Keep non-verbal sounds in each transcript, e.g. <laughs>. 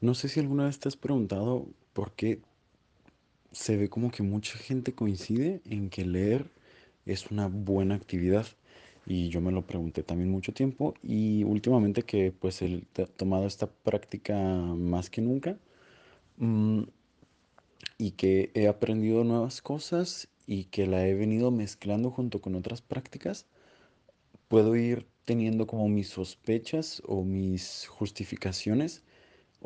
No sé si alguna vez te has preguntado por qué se ve como que mucha gente coincide en que leer es una buena actividad. Y yo me lo pregunté también mucho tiempo y últimamente que pues he tomado esta práctica más que nunca mm, y que he aprendido nuevas cosas y que la he venido mezclando junto con otras prácticas, puedo ir teniendo como mis sospechas o mis justificaciones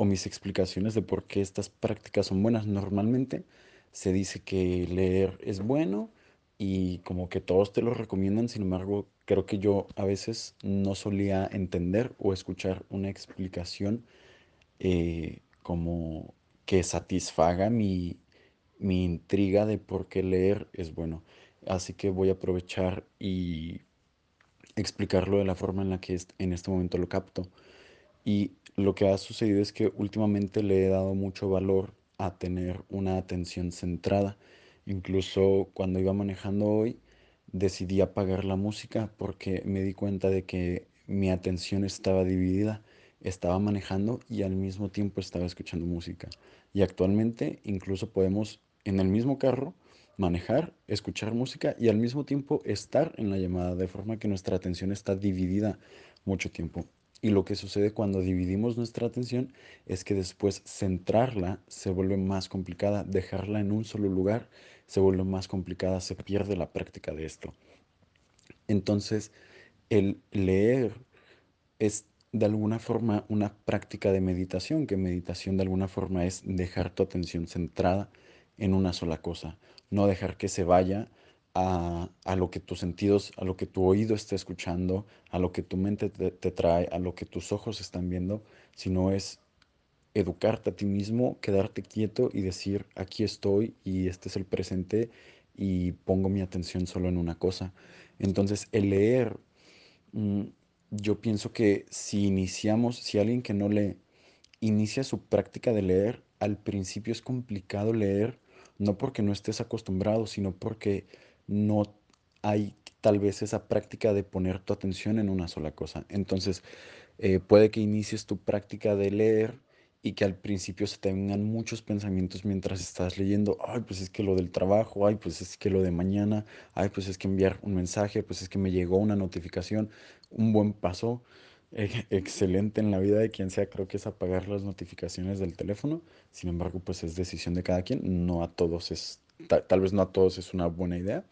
o mis explicaciones de por qué estas prácticas son buenas. Normalmente se dice que leer es bueno y como que todos te lo recomiendan, sin embargo, creo que yo a veces no solía entender o escuchar una explicación eh, como que satisfaga mi, mi intriga de por qué leer es bueno. Así que voy a aprovechar y explicarlo de la forma en la que en este momento lo capto. Y lo que ha sucedido es que últimamente le he dado mucho valor a tener una atención centrada. Incluso cuando iba manejando hoy, decidí apagar la música porque me di cuenta de que mi atención estaba dividida. Estaba manejando y al mismo tiempo estaba escuchando música. Y actualmente incluso podemos en el mismo carro manejar, escuchar música y al mismo tiempo estar en la llamada, de forma que nuestra atención está dividida mucho tiempo. Y lo que sucede cuando dividimos nuestra atención es que después centrarla se vuelve más complicada, dejarla en un solo lugar se vuelve más complicada, se pierde la práctica de esto. Entonces, el leer es de alguna forma una práctica de meditación, que meditación de alguna forma es dejar tu atención centrada en una sola cosa, no dejar que se vaya a, lo que tus sentidos, a lo que tu oído está escuchando, a lo que tu mente te, te trae, a lo que tus ojos están viendo, sino es educarte a ti mismo, quedarte quieto y decir, aquí estoy y este es el presente y pongo mi atención solo en una cosa. Entonces, el leer Mm, Yo pienso que si iniciamos, si alguien que no lee inicia su práctica de leer, al principio es complicado leer, no porque no estés acostumbrado, sino porque no hay tal vez esa práctica de poner tu atención en una sola cosa. Entonces, eh, puede que inicies tu práctica de leer y que al principio se te vengan muchos pensamientos mientras estás leyendo. Ay, pues es que lo del trabajo, ay, pues es que lo de mañana, ay, pues es que enviar un mensaje, pues es que me llegó una notificación. Un buen paso eh, <laughs> excelente en la vida de quien sea, creo que es apagar las notificaciones del teléfono. Sin embargo, pues es decisión de cada quien. No a todos es, ta- tal vez no a todos es una buena idea.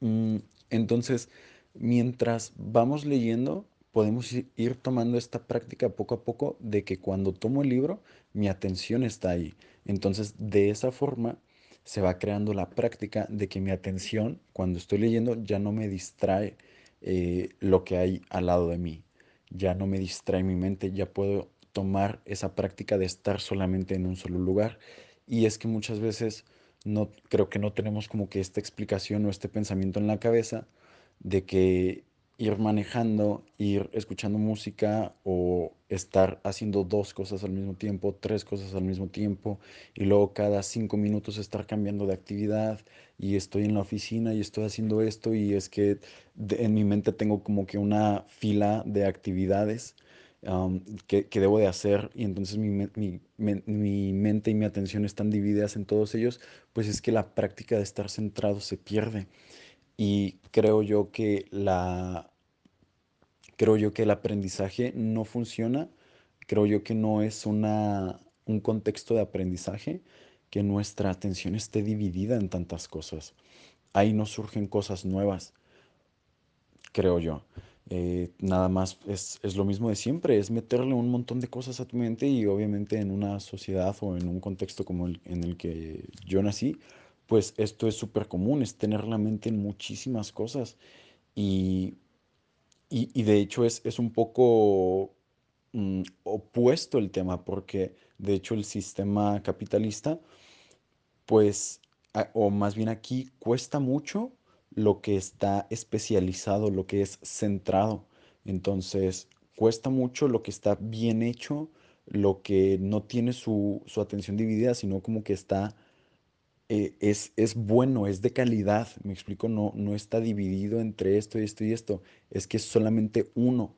Mm, Entonces, mientras vamos leyendo, podemos ir tomando esta práctica poco a poco de que cuando tomo el libro, mi atención está ahí. Entonces, de esa forma se va creando la práctica de que mi atención, cuando estoy leyendo, ya no me distrae eh, lo que hay al lado de mí. Ya no me distrae mi mente, ya puedo tomar esa práctica de estar solamente en un solo lugar. Y es que muchas veces no creo que no tenemos como que esta explicación o este pensamiento en la cabeza de que ir manejando, ir escuchando música o estar haciendo dos cosas al mismo tiempo, tres cosas al mismo tiempo y luego cada cinco minutos estar cambiando de actividad y estoy en la oficina y estoy haciendo esto y es que en mi mente tengo como que una fila de actividades am, que, debo de hacer y entonces mi, mi men- mi mente y mi atención están divididas en todos ellos pues es que la práctica de estar centrado se pierde. Y creo yo que la, creo yo que el aprendizaje no funciona. Creo yo que no es una, un contexto de aprendizaje que nuestra atención esté dividida en tantas cosas. Ahí no surgen cosas nuevas, creo yo. Eh, nada más es, es lo mismo de siempre, es meterle un montón de cosas a tu mente y obviamente en una sociedad o en un contexto como el en el que yo nací, pues esto es súper común, es tener la mente en muchísimas cosas. Y, y- de hecho es, es un poco mm, opuesto el tema porque de hecho el sistema capitalista pues, o más bien aquí cuesta mucho lo que está especializado, lo que es centrado. Entonces, cuesta mucho lo que está bien hecho, lo que no tiene su, su atención dividida, sino como que está, eh, es, es bueno, es de calidad. Me explico, no, no está dividido entre esto y esto y esto. Es que es solamente uno.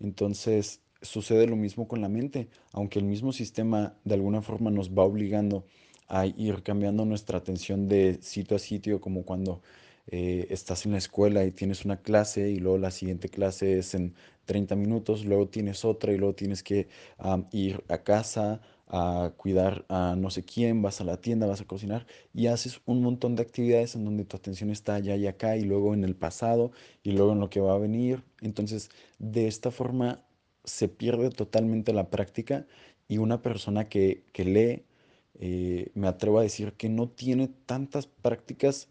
Entonces, sucede lo mismo con la mente, aunque el mismo sistema de alguna forma nos va obligando a ir cambiando nuestra atención de sitio a sitio, como cuando eh, estás en la escuela y tienes una clase y luego la siguiente clase es en 30 minutos, luego tienes otra y luego tienes que ir a casa a cuidar a no sé quién, vas a la tienda, vas a cocinar y haces un montón de actividades en donde tu atención está allá y acá y luego en el pasado y luego en lo que va a venir. Entonces, de esta forma se pierde totalmente la práctica y una persona que, que lee, eh, me atrevo a decir que no tiene tantas prácticas,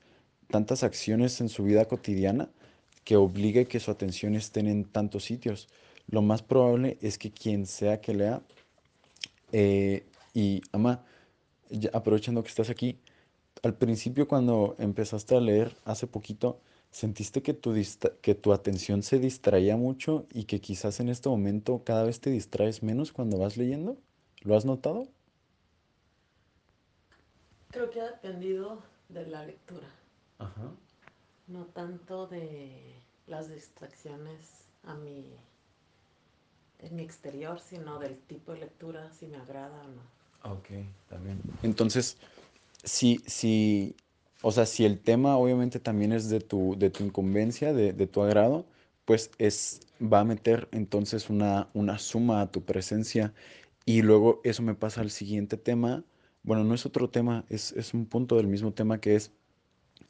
tantas acciones en su vida cotidiana que obligue que su atención esté en tantos sitios. Lo más probable es que quien sea que lea, eh, y ama, ya aprovechando que estás aquí, al principio cuando empezaste a leer hace poquito, ¿sentiste que tu, que tu atención se distraía mucho y que quizás en este momento cada vez te distraes menos cuando vas leyendo? ¿Lo has notado? Creo que ha dependido de la lectura, Ajá. no tanto de las distracciones a mi, en mi exterior, sino del tipo de lectura, si me agrada o no. Ok, también. Entonces, si, si, o sea, si el tema obviamente también es de tu, de tu incumbencia, de, de tu agrado, pues es, va a meter entonces una, una suma a tu presencia y luego eso me pasa al siguiente tema. Bueno, no es otro tema, es, es un punto del mismo tema que es,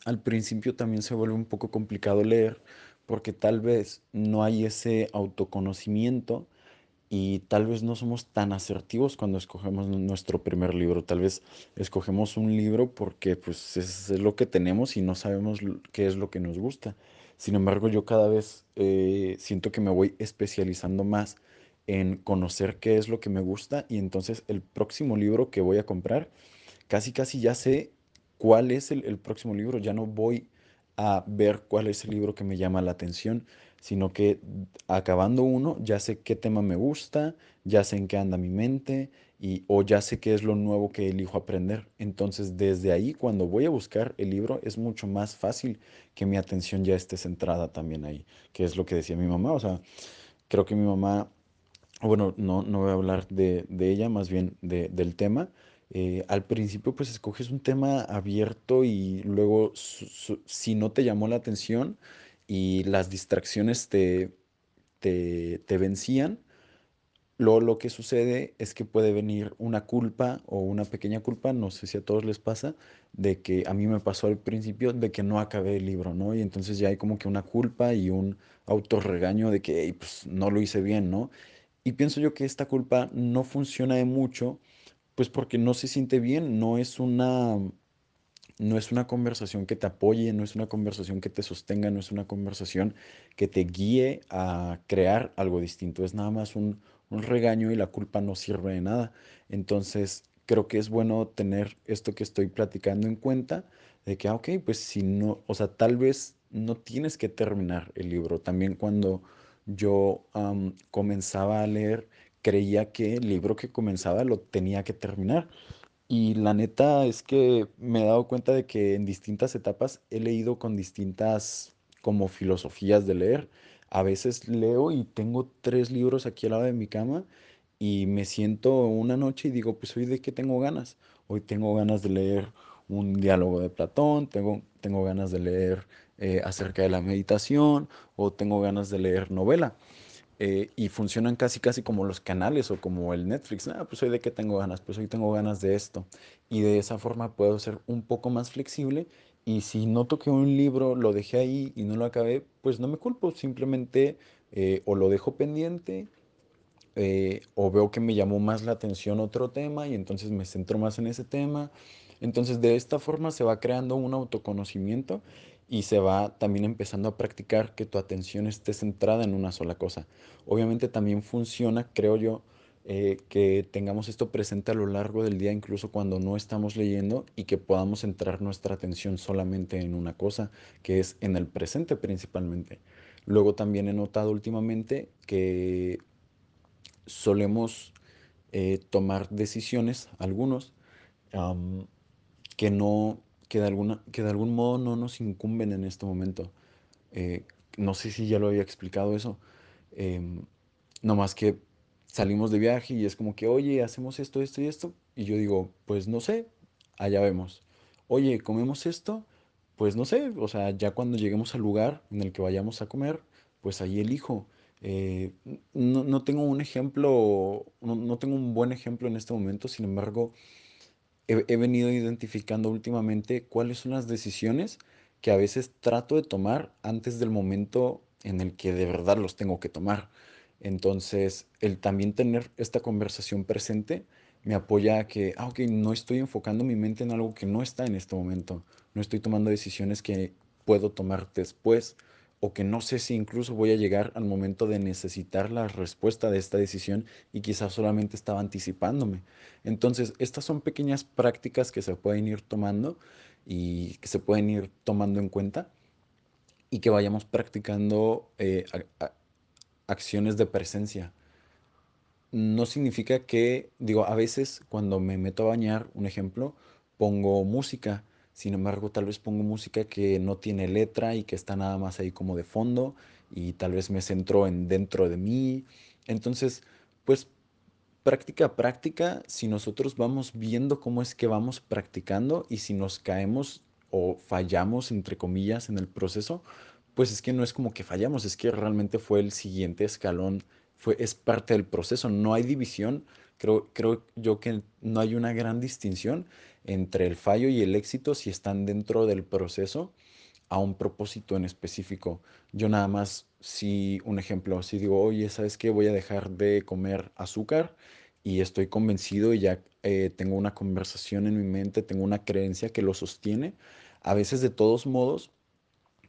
al principio también se vuelve un poco complicado leer porque tal vez no hay ese autoconocimiento y tal vez no somos tan asertivos cuando escogemos nu- nuestro primer libro. Tal vez escogemos un libro porque pues es, lo que tenemos y no sabemos qué es lo que nos gusta. Sin embargo, yo cada vez eh, siento que me voy especializando más en conocer qué es lo que me gusta y entonces el próximo libro que voy a comprar casi casi ya sé cuál es el, el próximo libro, ya no voy a ver cuál es el libro que me llama la atención, sino que acabando uno ya sé qué tema me gusta, ya sé en qué anda mi mente y o ya sé qué es lo nuevo que elijo aprender. Entonces, desde ahí, cuando voy a buscar el libro, es mucho más fácil que mi atención ya esté centrada también ahí, que es lo que decía mi mamá, o sea, creo que mi mamá bueno, no, no voy a hablar de, de ella, más bien de- del tema. Eh, al principio, pues escoges un tema abierto y luego, si no te llamó la atención y las distracciones te, te, te vencían, Luego lo que sucede es que puede venir una culpa o una pequeña culpa, no sé si a todos les pasa, de que a mí me pasó al principio de que no acabé el libro, ¿no? Y entonces ya hay como que una culpa y un autorregaño de que "Ey, pues, no lo hice bien, ¿no? Y pienso yo que esta culpa no funciona de mucho, pues porque no se siente bien, no es una, no es una conversación que te apoye, no es una conversación que te sostenga, no es una conversación que te guíe a crear algo distinto. Es nada más un, un regaño y la culpa no sirve de nada. Entonces, creo que es bueno tener esto que estoy platicando en cuenta, de que, ah, ok, pues si no, o sea, tal vez no tienes que terminar el libro. También cuando yo comenzaba a leer, creía que el libro que comenzaba lo tenía que terminar. Y la neta es que me he dado cuenta de que en distintas etapas he leído con distintas como filosofías de leer. A veces leo y tengo tres libros aquí al lado de mi cama y me siento una noche y digo, pues hoy de qué tengo ganas. Hoy tengo ganas de leer un diálogo de Platón, tengo, tengo ganas de leer eh, acerca de la meditación o tengo ganas de leer novela eh, y funcionan casi casi como los canales o como el Netflix. Ah, pues hoy de qué tengo ganas, pues hoy tengo ganas de esto. Y de esa forma puedo ser un poco más flexible y si noto que un libro lo dejé ahí y no lo acabé, pues no me culpo, simplemente eh, o lo dejo pendiente eh, o veo que me llamó más la atención otro tema y entonces me centro más en ese tema. Entonces de esta forma se va creando un autoconocimiento y se va también empezando a practicar que tu atención esté centrada en una sola cosa. Obviamente también funciona, creo yo, eh, que tengamos esto presente a lo largo del día, incluso cuando no estamos leyendo, y que podamos centrar nuestra atención solamente en una cosa, que es en el presente principalmente. Luego también he notado últimamente que solemos eh, tomar decisiones, algunos, que no, que de alguna, que de algún modo no nos incumben en este momento. Eh, no sé si ya lo había explicado eso. em, no más que salimos de viaje y es como que, oye, hacemos esto, esto y esto. Y yo digo, pues no sé, allá vemos. Oye, comemos esto, pues no sé, o sea, ya cuando lleguemos al lugar en el que vayamos a comer, pues ahí elijo. Eh, no, no tengo un ejemplo, no, no tengo un buen ejemplo en este momento, sin embargo, he, venido identificando últimamente cuáles son las decisiones que a veces trato de tomar antes del momento en el que de verdad los tengo que tomar. Entonces, el también tener esta conversación presente me apoya a que, ah, ok, no estoy enfocando mi mente en algo que no está en este momento. No estoy tomando decisiones que puedo tomar después o que no sé si incluso voy a llegar al momento de necesitar la respuesta de esta decisión y quizás solamente estaba anticipándome. Entonces, estas son pequeñas prácticas que se pueden ir tomando y que se pueden ir tomando en cuenta y que vayamos practicando eh, acciones de presencia. No significa que, digo, a veces cuando me meto a bañar, un ejemplo, pongo música. Sin embargo, tal vez pongo música que no tiene letra y que está nada más ahí como de fondo y tal vez me centro en dentro de mí. Entonces, pues práctica práctica, si nosotros vamos viendo cómo es que vamos practicando y si nos caemos o fallamos, entre comillas, en el proceso, pues es que no es como que fallamos, es que realmente fue el siguiente escalón, fue, es parte del proceso, no hay división, creo, creo yo que no hay una gran distinción entre el fallo y el éxito si están dentro del proceso a un propósito en específico. Yo nada más, si un ejemplo, si digo, oye, ¿sabes qué? Voy a dejar de comer azúcar y estoy convencido y ya eh, tengo una conversación en mi mente, tengo una creencia que lo sostiene. A veces de todos modos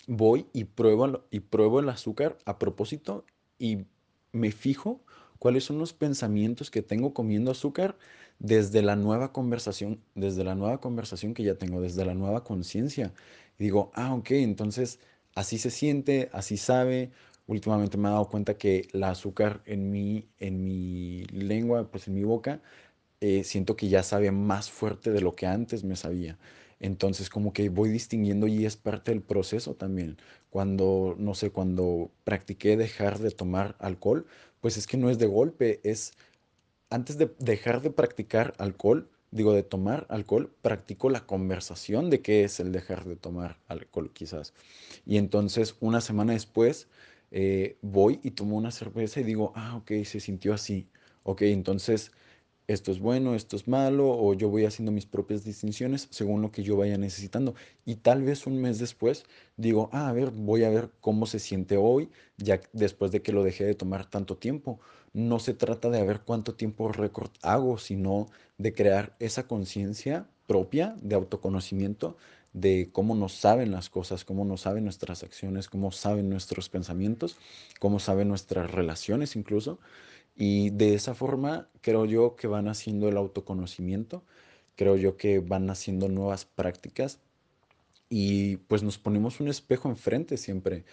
voy y pruebo, y pruebo el azúcar a propósito y me fijo cuáles son los pensamientos que tengo comiendo azúcar desde la nueva conversación, desde la nueva conversación que ya tengo, desde la nueva conciencia. Y digo, ah, ok, entonces así se siente, así sabe. Últimamente me he dado cuenta que el azúcar en mi, en mi lengua, pues en mi boca, eh, siento que ya sabe más fuerte de lo que antes me sabía. Entonces como que voy distinguiendo y es parte del proceso también. Cuando, no sé, cuando practiqué dejar de tomar alcohol, pues es que no es de golpe, es antes de dejar de practicar alcohol, digo, de tomar alcohol, practico la conversación de qué es el dejar de tomar alcohol, quizás. Y entonces, una semana después, eh, voy y tomo una cerveza y digo, ah, ok, se sintió así. Ok, entonces esto es bueno, esto es malo, o yo voy haciendo mis propias distinciones según lo que yo vaya necesitando. Y tal vez un mes después digo, ah, a ver, voy a ver cómo se siente hoy, ya después de que lo dejé de tomar tanto tiempo. No se trata de ver cuánto tiempo récord hago, sino de crear esa conciencia propia de autoconocimiento de cómo nos saben las cosas, cómo nos saben nuestras acciones, cómo saben nuestros pensamientos, cómo saben nuestras relaciones incluso. Y de esa forma creo yo que van haciendo el autoconocimiento, creo yo que van haciendo nuevas prácticas y pues nos ponemos un espejo enfrente siempre.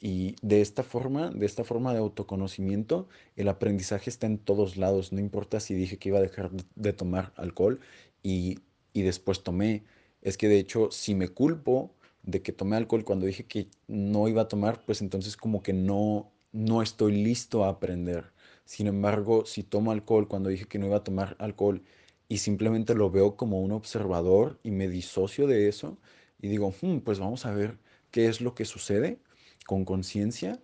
Y de esta forma, de esta forma de autoconocimiento, el aprendizaje está en todos lados. No importa si dije que iba a dejar de tomar alcohol y, y después tomé. Es que de hecho, si me culpo de que tomé alcohol cuando dije que no iba a tomar, pues entonces como que no, no estoy listo a aprender. Sin embargo, si tomo alcohol cuando dije que no iba a tomar alcohol y simplemente lo veo como un observador y me disocio de eso y digo, "Hmm, pues vamos a ver qué es lo que sucede con conciencia,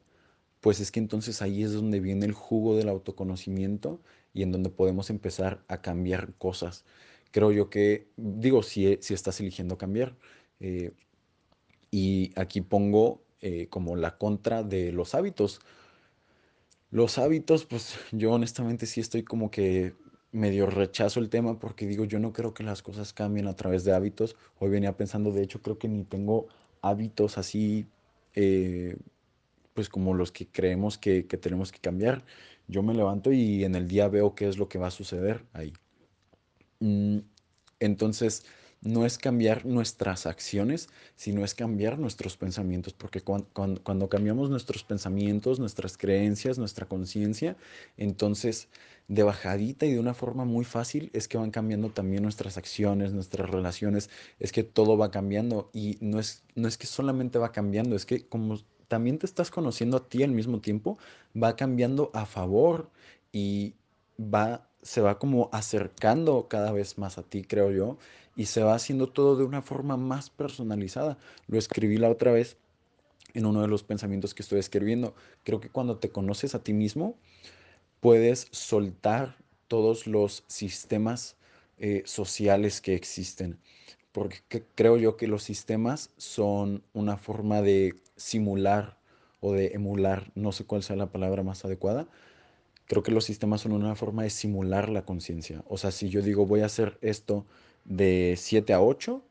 pues es que entonces ahí es donde viene el jugo del autoconocimiento y en donde podemos empezar a cambiar cosas. Creo yo que, digo, si, e- si estás eligiendo cambiar, eh, y aquí pongo eh, como la contra de los hábitos. Los hábitos, pues <laughs> yo honestamente sí estoy como que medio rechazo el tema porque digo, yo no creo que las cosas cambien a través de hábitos. Hoy venía pensando, de hecho, creo que ni tengo hábitos así eh, pues como los que creemos que, que tenemos que cambiar. Yo me levanto y en el día veo qué es lo que va a suceder ahí. Mm, Entonces, no es cambiar nuestras acciones, sino es cambiar nuestros pensamientos, porque cuan- cuan- cuando, cambiamos nuestros pensamientos, nuestras creencias, nuestra conciencia, entonces de bajadita y de una forma muy fácil es que van cambiando también nuestras acciones, nuestras relaciones, es que todo va cambiando y no es, no es que solamente va cambiando, es que como también te estás conociendo a ti al mismo tiempo, va cambiando a favor va, se va como acercando cada vez más a ti, creo yo, y se va haciendo todo de una forma más personalizada. Lo escribí la otra vez en uno de los pensamientos que estoy escribiendo. Creo que cuando te conoces a ti mismo, puedes soltar todos los sistemas eh, sociales que existen. Porque que- creo yo que los sistemas son una forma de simular o de emular, no sé cuál sea la palabra más adecuada, Creo que los sistemas son una forma de simular la conciencia. O sea, si yo digo voy a hacer esto de 7 a 8,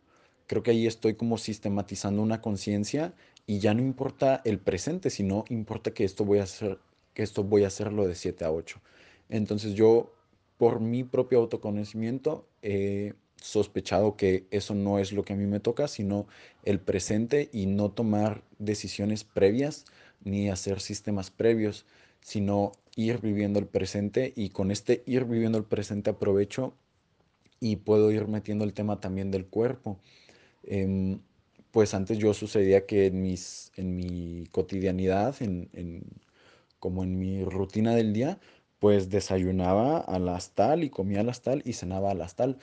creo que ahí estoy como sistematizando una conciencia y ya no importa el presente, sino importa que esto voy a hacer, que esto voy a hacerlo de 7 a 8. Entonces yo, por mi propio autoconocimiento, he sospechado que eso no es lo que a mí me toca, sino el presente y no tomar decisiones previas ni hacer sistemas previos sino ir viviendo el presente y con este ir viviendo el presente aprovecho y puedo ir metiendo el tema también del cuerpo. Em, pues antes yo sucedía que en mis, en mi cotidianidad, en, en- como en mi rutina del día, pues desayunaba a las tal y comía a las tal y cenaba a las tal.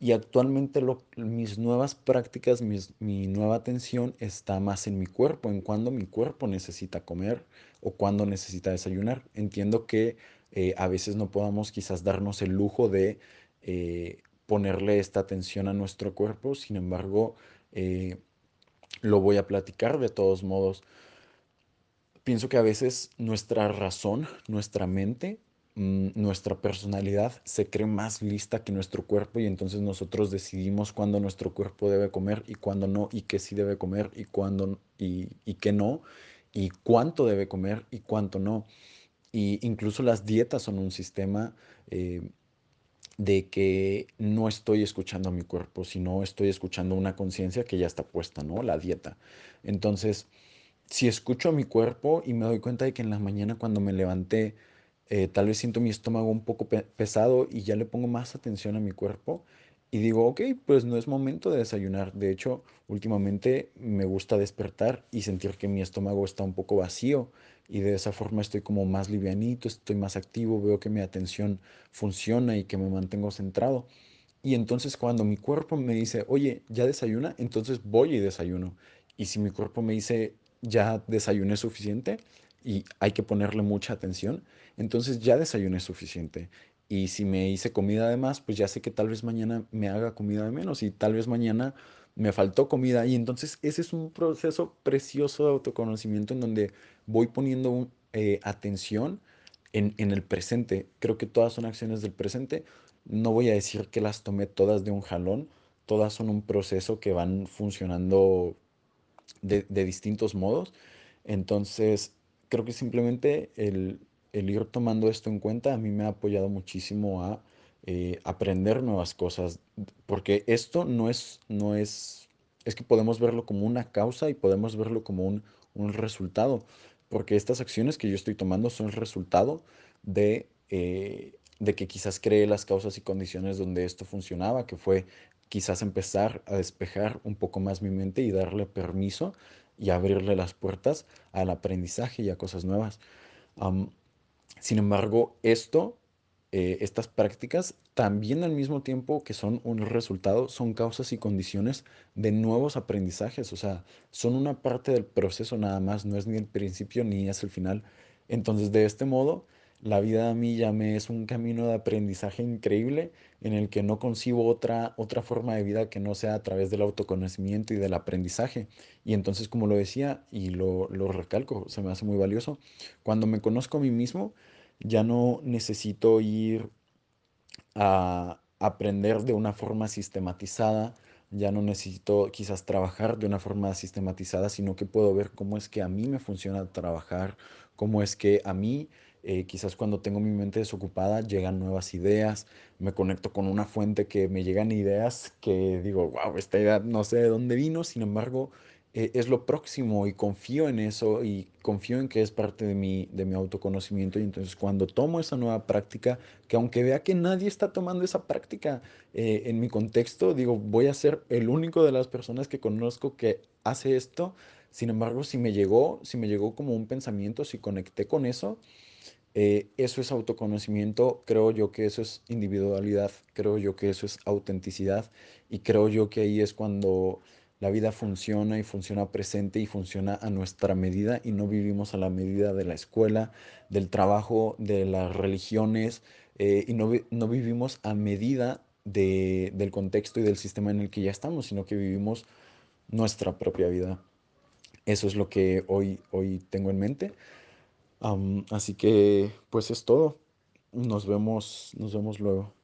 Y actualmente mis nuevas prácticas, mis- mi nueva atención está más en mi cuerpo, en cuando mi cuerpo necesita comer o cuando necesita desayunar. Entiendo que eh, a veces no podamos quizás darnos el lujo de eh, ponerle esta atención a nuestro cuerpo, sin embargo, eh, lo voy a platicar de todos modos. Pienso que a veces nuestra razón, nuestra mente, mm, nuestra personalidad se cree más lista que nuestro cuerpo y entonces nosotros decidimos cuándo nuestro cuerpo debe comer y cuándo no, y qué sí debe comer y cuándo y, y qué no, y cuánto debe comer y cuánto no. Y incluso las dietas son un sistema eh, de que no estoy escuchando a mi cuerpo, sino estoy escuchando una conciencia que ya está puesta, ¿no? La dieta. Entonces si escucho a mi cuerpo y me doy cuenta de que en la mañana cuando me levanté, eh, tal vez siento mi estómago un poco pe- pesado y ya le pongo más atención a mi cuerpo y digo, ok, pues no es momento de desayunar. De hecho, últimamente me gusta despertar y sentir que mi estómago está un poco vacío y de esa forma estoy como más livianito, estoy más activo, veo que mi atención funciona y que me mantengo centrado. Y entonces cuando mi cuerpo me dice, oye, ya desayuna, entonces voy y desayuno. Y si mi cuerpo me dice, ya desayuné suficiente y hay que ponerle mucha atención, entonces ya desayuné suficiente. Y si me hice comida de más, pues ya sé que tal vez mañana me haga comida de menos y tal vez mañana me faltó comida. Y entonces ese es un proceso precioso de autoconocimiento en donde voy poniendo eh, atención en, en el presente. Creo que todas son acciones del presente no voy a decir que las tomé todas de un jalón, todas son un proceso que van funcionando de, de distintos modos. Entonces, creo que simplemente el, el ir tomando esto en cuenta a mí me ha apoyado muchísimo a eh, aprender nuevas cosas, porque esto no es, no es, es que podemos verlo como una causa y podemos verlo como un, un resultado, porque estas acciones que yo estoy tomando son el resultado de, eh, de que quizás creé las causas y condiciones donde esto funcionaba, que fue quizás empezar a despejar un poco más mi mente y darle permiso y abrirle las puertas al aprendizaje y a cosas nuevas. Sin embargo, esto, eh, estas prácticas, también al mismo tiempo que son un resultado, son causas y condiciones de nuevos aprendizajes. O sea, son una parte del proceso nada más, no es ni el principio ni es el final. Entonces, de este modo, la vida a mí ya me es un camino de aprendizaje increíble en el que no concibo otra, otra forma de vida que no sea a través del autoconocimiento y del aprendizaje. Y entonces, como lo decía y lo, lo recalco, se me hace muy valioso cuando me conozco a mí mismo, ya no necesito ir a aprender de una forma sistematizada, ya no necesito quizás trabajar de una forma sistematizada, sino que puedo ver cómo es que a mí me funciona trabajar, cómo es que a mí, eh, quizás cuando tengo mi mente desocupada, llegan nuevas ideas, me conecto con una fuente que me llegan ideas que digo, wow, esta idea no sé de dónde vino, sin embargo, eh, es lo próximo y confío en eso y confío en que es parte de mi, de mi autoconocimiento y entonces cuando tomo esa nueva práctica, que aunque vea que nadie está tomando esa práctica eh, en mi contexto, digo, voy a ser el único de las personas que conozco que hace esto. Sin embargo, si me llegó, si me llegó como un pensamiento, si conecté con eso, Eh, eso es autoconocimiento, creo yo que eso es individualidad, creo yo que eso es autenticidad y creo yo que ahí es cuando la vida funciona y funciona presente y funciona a nuestra medida y no vivimos a la medida de la escuela, del trabajo, de las religiones eh, y no, no vivimos a medida de- del contexto y del sistema en el que ya estamos, sino que vivimos nuestra propia vida. Eso es lo que hoy, hoy tengo en mente. Am, así que, pues es todo. Nos vemos, nos vemos luego.